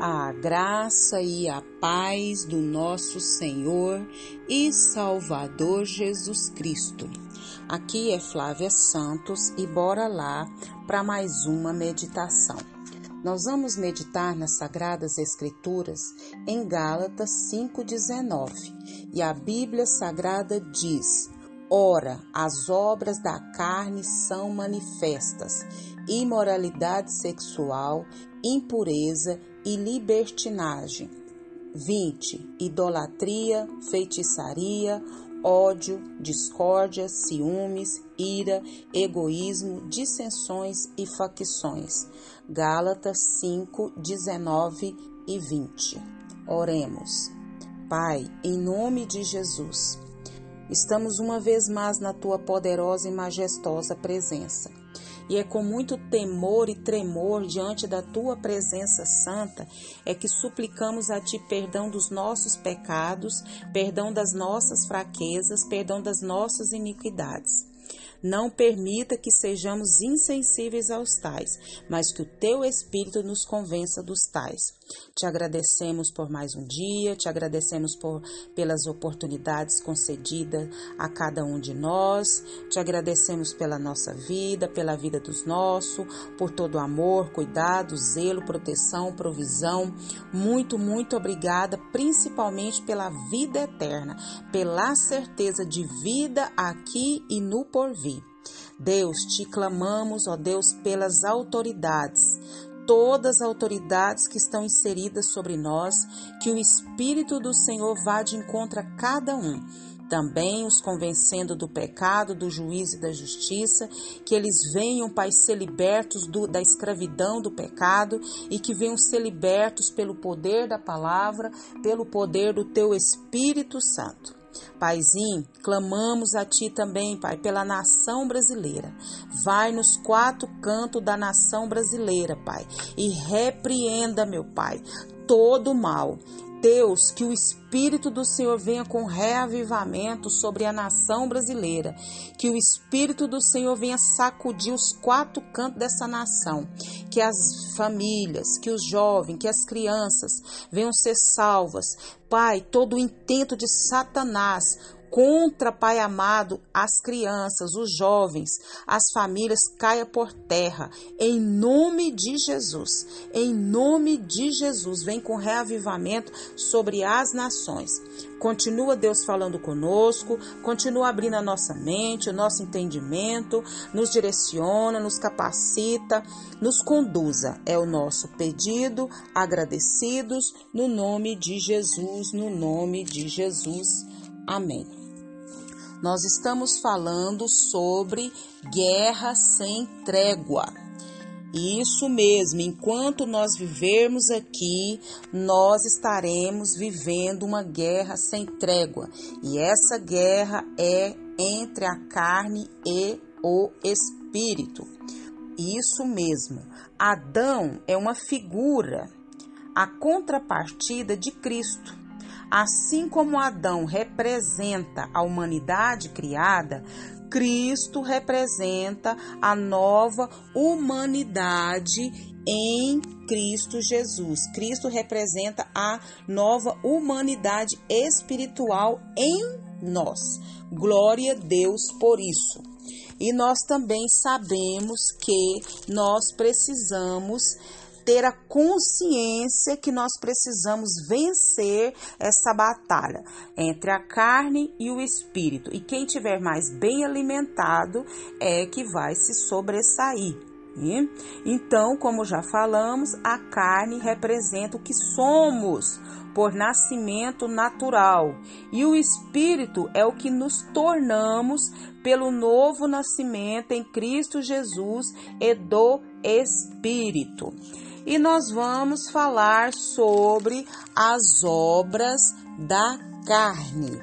a graça e a paz do nosso Senhor e Salvador Jesus Cristo. Aqui é Flávia Santos e bora lá para mais uma meditação. Nós vamos meditar nas Sagradas Escrituras em Gálatas 5,19 e a Bíblia Sagrada diz: Ora, as obras da carne são manifestas: imoralidade sexual, impureza e libertinagem. 20. Idolatria, feitiçaria, ódio, discórdia, ciúmes, ira, egoísmo, dissensões e facções. Gálatas 5, 19 e 20. Oremos. Pai, em nome de Jesus, estamos uma vez mais na tua poderosa e majestosa presença e é com muito temor e tremor diante da tua presença santa é que suplicamos a ti perdão dos nossos pecados, perdão das nossas fraquezas, perdão das nossas iniquidades. Não permita que sejamos insensíveis aos tais, mas que o teu Espírito nos convença dos tais. Te agradecemos por mais um dia, te agradecemos por, pelas oportunidades concedidas a cada um de nós, te agradecemos pela nossa vida, pela vida dos nossos, por todo o amor, cuidado, zelo, proteção, provisão. Muito, muito obrigada, principalmente pela vida eterna, pela certeza de vida aqui e no porvir. Deus, te clamamos, ó Deus, pelas autoridades todas as autoridades que estão inseridas sobre nós, que o Espírito do Senhor vá de encontro a cada um. Também os convencendo do pecado, do juízo e da justiça, que eles venham, Pai, ser libertos do, da escravidão do pecado e que venham ser libertos pelo poder da palavra, pelo poder do Teu Espírito Santo. Paizinho, clamamos a Ti também, Pai, pela nação brasileira. Vai nos quatro cantos da nação brasileira, Pai, e repreenda, meu Pai, todo mal. Deus, que o Espírito do Senhor venha com reavivamento sobre a nação brasileira, que o Espírito do Senhor venha sacudir os quatro cantos dessa nação, que as famílias, que os jovens, que as crianças venham ser salvas. Pai, todo o intento de Satanás contra, Pai amado, as crianças, os jovens, as famílias caia por terra, em nome de Jesus. Em nome de Jesus, vem com reavivamento sobre as nações. Continua Deus falando conosco, continua abrindo a nossa mente, o nosso entendimento, nos direciona, nos capacita, nos conduza. É o nosso pedido, agradecidos, no nome de Jesus, no nome de Jesus. Amém nós estamos falando sobre guerra sem trégua. Isso mesmo, enquanto nós vivermos aqui, nós estaremos vivendo uma guerra sem trégua. E essa guerra é entre a carne e o espírito. Isso mesmo. Adão é uma figura, a contrapartida de Cristo. Assim como Adão representa a humanidade criada, Cristo representa a nova humanidade em Cristo Jesus. Cristo representa a nova humanidade espiritual em nós. Glória a Deus por isso. E nós também sabemos que nós precisamos ter a consciência que nós precisamos vencer essa batalha entre a carne e o espírito. E quem tiver mais bem alimentado é que vai se sobressair. Então, como já falamos, a carne representa o que somos por nascimento natural, e o espírito é o que nos tornamos pelo novo nascimento em Cristo Jesus e do espírito e nós vamos falar sobre as obras da carne.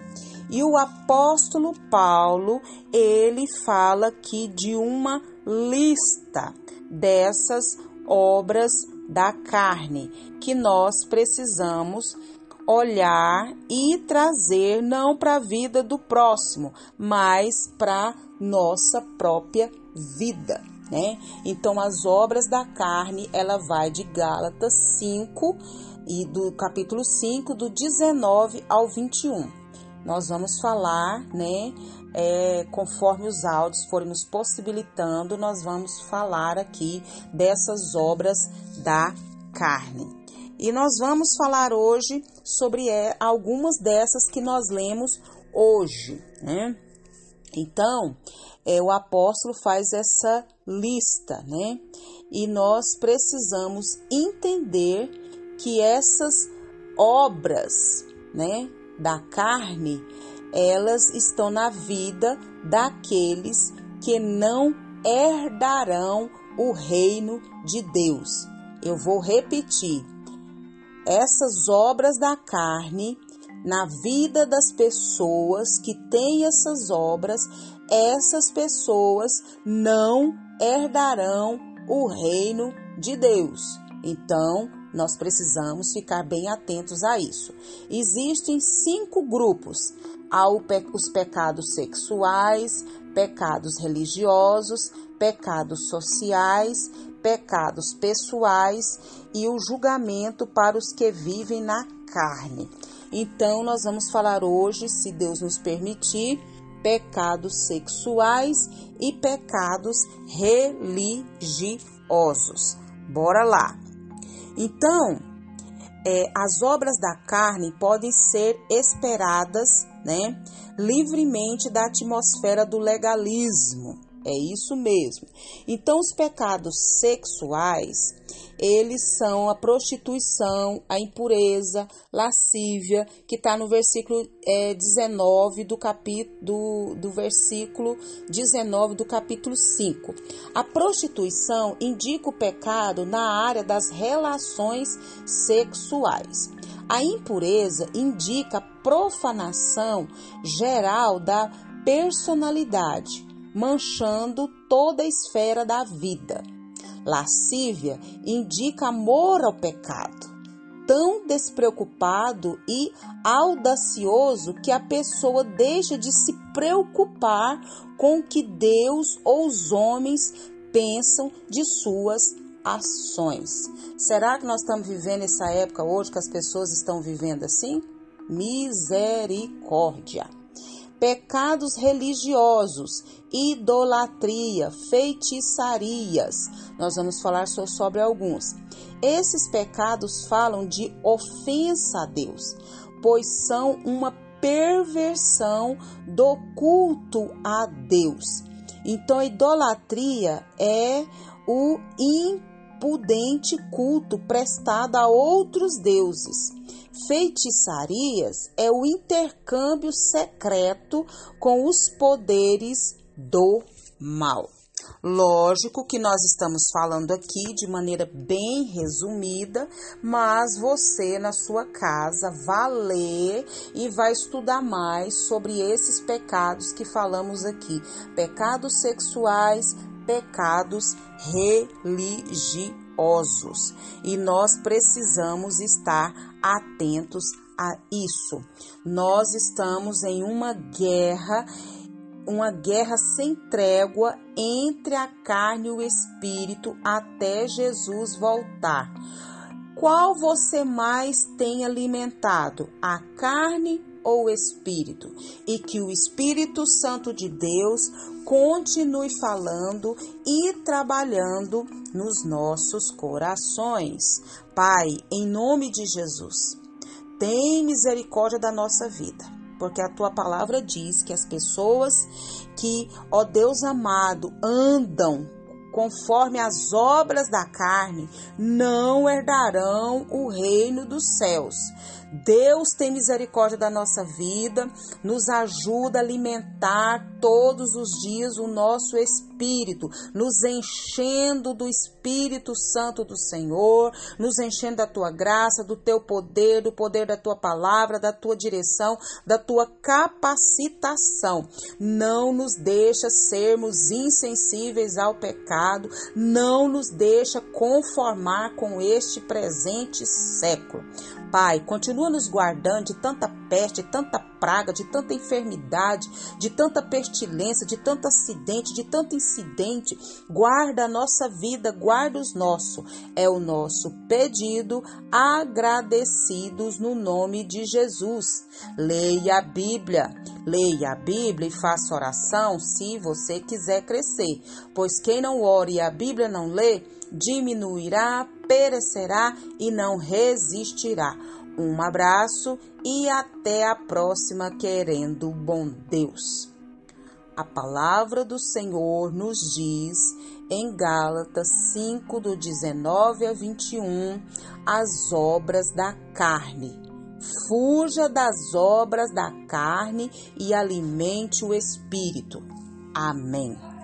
E o apóstolo Paulo, ele fala aqui de uma lista dessas obras da carne que nós precisamos olhar e trazer não para a vida do próximo, mas para nossa própria vida. Né? Então as obras da carne, ela vai de Gálatas 5 e do capítulo 5 do 19 ao 21. Nós vamos falar, né, é, conforme os áudios forem nos possibilitando, nós vamos falar aqui dessas obras da carne. E nós vamos falar hoje sobre é, algumas dessas que nós lemos hoje, né? Então, é, o apóstolo faz essa lista, né? E nós precisamos entender que essas obras, né, da carne, elas estão na vida daqueles que não herdarão o reino de Deus. Eu vou repetir. Essas obras da carne na vida das pessoas que têm essas obras, essas pessoas não herdarão o reino de Deus. Então, nós precisamos ficar bem atentos a isso. Existem cinco grupos: há os pecados sexuais, pecados religiosos, pecados sociais, pecados pessoais e o julgamento para os que vivem na carne. Então, nós vamos falar hoje, se Deus nos permitir, pecados sexuais e pecados religiosos. Bora lá! Então, é, as obras da carne podem ser esperadas né, livremente da atmosfera do legalismo. É isso mesmo. Então, os pecados sexuais, eles são a prostituição, a impureza, lascívia, que está no versículo é, 19 do capítulo do, do versículo 19 do capítulo 5. A prostituição indica o pecado na área das relações sexuais. A impureza indica profanação geral da personalidade manchando toda a esfera da vida. Lascívia indica amor ao pecado, tão despreocupado e audacioso que a pessoa deixa de se preocupar com o que Deus ou os homens pensam de suas ações. Será que nós estamos vivendo essa época hoje que as pessoas estão vivendo assim? Misericórdia pecados religiosos, idolatria, feitiçarias. Nós vamos falar só sobre alguns. Esses pecados falam de ofensa a Deus, pois são uma perversão do culto a Deus. Então, idolatria é o impudente culto prestado a outros deuses. Feitiçarias é o intercâmbio secreto com os poderes do mal. Lógico que nós estamos falando aqui de maneira bem resumida, mas você na sua casa vai ler e vai estudar mais sobre esses pecados que falamos aqui: pecados sexuais, pecados religiosos. E nós precisamos estar atentos a isso. Nós estamos em uma guerra, uma guerra sem trégua entre a carne e o espírito até Jesus voltar. Qual você mais tem alimentado, a carne ou o espírito? E que o Espírito Santo de Deus continue falando e trabalhando nos nossos corações. Pai, em nome de Jesus, tem misericórdia da nossa vida, porque a tua palavra diz que as pessoas que, ó Deus amado, andam conforme as obras da carne, não herdarão o reino dos céus. Deus tem misericórdia da nossa vida, nos ajuda a alimentar todos os dias o nosso espírito, nos enchendo do Espírito Santo do Senhor, nos enchendo da tua graça, do teu poder, do poder da tua palavra, da tua direção, da tua capacitação. Não nos deixa sermos insensíveis ao pecado, não nos deixa conformar com este presente século. Pai, continua nos guardando de tanta peste, de tanta praga, de tanta enfermidade, de tanta pestilência, de tanto acidente, de tanto incidente. Guarda a nossa vida, guarda os nossos. É o nosso pedido, agradecidos no nome de Jesus. Leia a Bíblia. Leia a Bíblia e faça oração se você quiser crescer, pois quem não ore e a Bíblia não lê, diminuirá, perecerá e não resistirá. Um abraço e até a próxima, querendo bom Deus. A palavra do Senhor nos diz em Gálatas 5, do 19 a 21, as obras da carne. Fuja das obras da carne e alimente o espírito. Amém.